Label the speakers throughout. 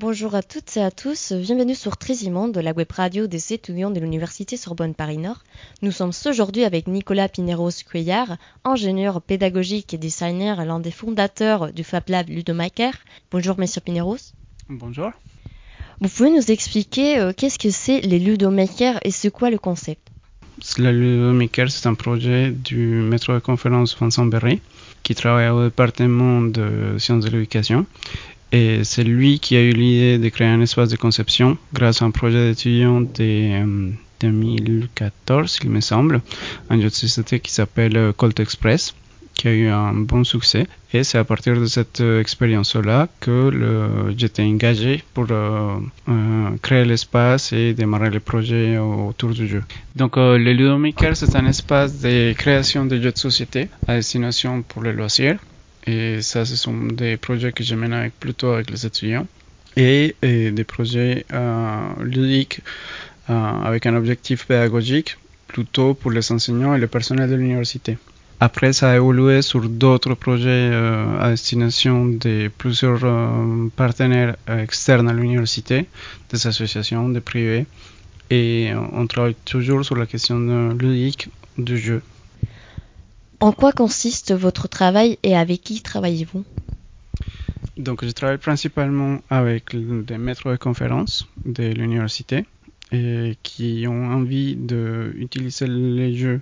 Speaker 1: Bonjour à toutes et à tous, bienvenue sur Trésimond de la web radio des étudiants de l'Université Sorbonne Paris-Nord. Nous sommes aujourd'hui avec Nicolas Pineros Cueillard, ingénieur pédagogique et designer, l'un des fondateurs du Fab Lab Ludomaker. Bonjour Monsieur Pineros.
Speaker 2: Bonjour.
Speaker 1: Vous pouvez nous expliquer euh, qu'est-ce que c'est les Ludomakers et c'est quoi le concept?
Speaker 2: Le Ludomaker, c'est un projet du maître de conférence Vincent Berry qui travaille au département de sciences de l'éducation et c'est lui qui a eu l'idée de créer un espace de conception grâce à un projet d'étudiant de 2014, il me semble, un jeu de société qui s'appelle euh, Colt Express, qui a eu un bon succès. Et c'est à partir de cette euh, expérience-là que j'étais engagé pour euh, créer l'espace et démarrer le projet autour du jeu. Donc le Ludomaker, c'est un espace de création de jeux de société à destination pour les loisirs et ça, ce sont des projets que je mène avec, plutôt avec les étudiants. Et, des projets euh, ludiques euh, avec un objectif pédagogique plutôt pour les enseignants et le personnel de l'université. Après, ça a évolué sur d'autres projets euh, à destination de plusieurs partenaires externes à l'université, des associations, des privés. Et on travaille toujours sur la question ludique du jeu.
Speaker 1: En quoi consiste votre travail et avec qui travaillez-vous?
Speaker 2: Donc, je travaille principalement avec des maîtres de conférences de l'université qui ont envie d'utiliser les jeux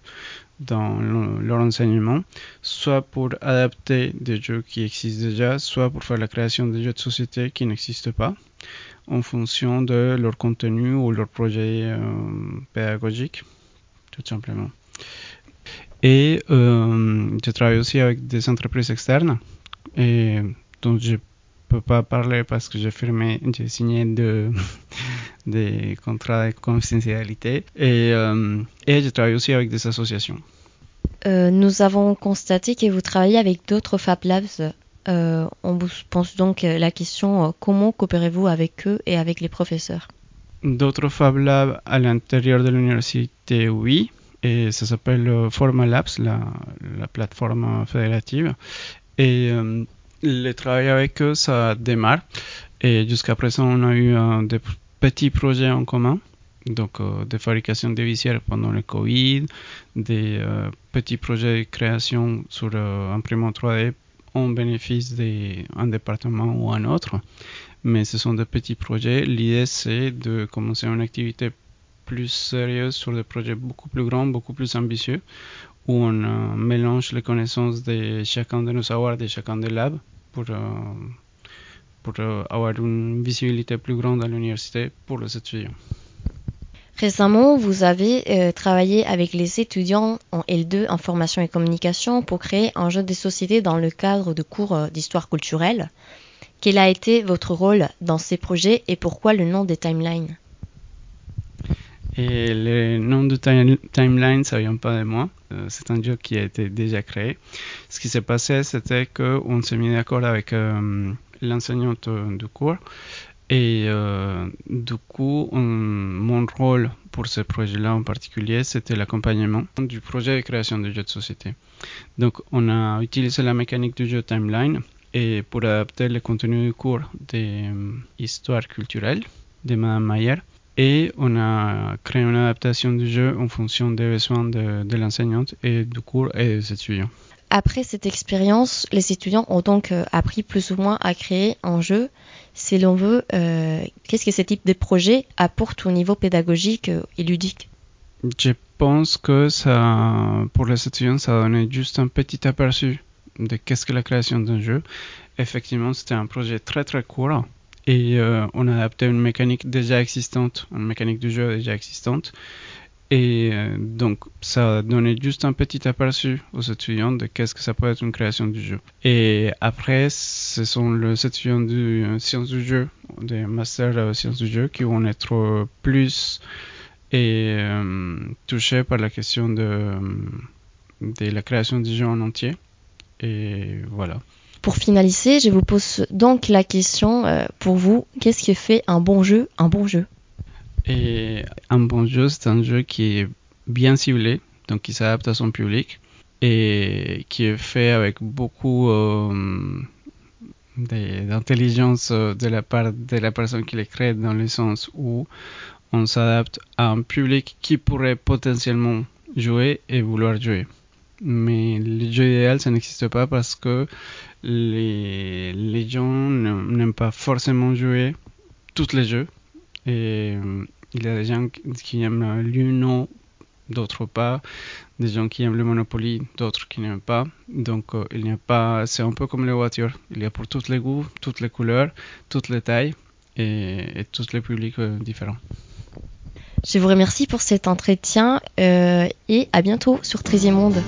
Speaker 2: dans leur enseignement, soit pour adapter des jeux qui existent déjà, soit pour faire la création de jeux de société qui n'existent pas, en fonction de leur contenu ou leur projet euh, pédagogique, tout simplement. Et euh, je travaille aussi avec des entreprises externes et dont je peux pas parler parce que j'ai firmé, j'ai signé de, des contrats de confidentialité et, euh, et je travaille aussi avec des associations.
Speaker 1: Euh, nous avons constaté que vous travaillez avec d'autres Fab Labs. on vous pose donc la question comment coopérez-vous avec eux et avec les professeurs?
Speaker 2: D'autres Fab Labs à l'intérieur de l'université, oui et ça s'appelle euh, Formalabs, la, la plateforme fédérative. Et euh, le travail avec eux, ça démarre. Et jusqu'à présent, on a eu euh, des petits projets en commun. Donc, des fabrications de visières pendant le Covid, des petits projets de création sur imprimante 3D en bénéfice d'un département ou un autre. Mais ce sont des petits projets. L'idée, c'est de commencer une activité plus sérieuse sur des projets beaucoup plus grands, beaucoup plus ambitieux, où on euh, mélange les connaissances de chacun de nos savoirs, de chacun des labs, pour, euh, pour euh, avoir une visibilité plus grande à l'université pour les étudiants.
Speaker 1: Récemment, vous avez travaillé avec les étudiants en L2 en formation et communication pour créer un jeu de société dans le cadre de cours d'histoire culturelle. Quel a été votre rôle dans ces projets et pourquoi le nom des timelines?
Speaker 2: Et le nom de Timeline, ça vient pas de moi. Euh, c'est un jeu qui a été déjà créé. Ce qui s'est passé, c'était qu'on s'est mis d'accord avec euh, l'enseignante du cours. Et euh, du coup, mon rôle pour ce projet-là en particulier, c'était l'accompagnement du projet de création de jeux de société. Donc, on a utilisé la mécanique du jeu Timeline et pour adapter le contenu du cours d'histoire culturelle de Madame Mayer et on a créé une adaptation du jeu en fonction des besoins de, de l'enseignante et du cours et des étudiants.
Speaker 1: Après cette expérience, les étudiants ont donc euh, appris plus ou moins à créer un jeu. Si l'on veut, euh, qu'est-ce que ce type de projet apporte au niveau pédagogique euh, et ludique?
Speaker 2: Je pense que ça, pour les étudiants, ça donnait juste un petit aperçu de qu'est-ce que la création d'un jeu. Effectivement, c'était un projet très très court et euh, on a adapté une mécanique déjà existante, une mécanique du jeu déjà existante. Et euh, donc, ça a donné juste un petit aperçu aux étudiants de qu'est-ce que ça peut être une création du jeu. Et après, ce sont les étudiants de euh, sciences du jeu, des masters sciences du jeu, qui vont être plus et, touchés par la question de, de la création du jeu en entier. Et voilà.
Speaker 1: Pour finaliser, je vous pose donc la question euh, pour vous, qu'est-ce qui fait un bon jeu un bon jeu?
Speaker 2: Un bon jeu, c'est un jeu qui est bien ciblé, donc qui s'adapte à son public et qui est fait avec beaucoup euh, d'intelligence de la part de la personne qui les crée dans le sens où on s'adapte à un public qui pourrait potentiellement jouer et vouloir jouer. Mais le jeu idéal, ça n'existe pas parce que les, gens n'aiment pas forcément jouer tous les jeux. Euh, il y a des gens qui aiment l'Uno, d'autres pas, des gens qui aiment le Monopoly, d'autres qui n'aiment pas. Donc euh, il n'y a pas, c'est un peu comme les voitures. Il y a pour tous les goûts, toutes les couleurs, toutes les tailles et, tous les publics euh, différents.
Speaker 1: Je vous remercie pour cet entretien et à bientôt sur 13e Monde.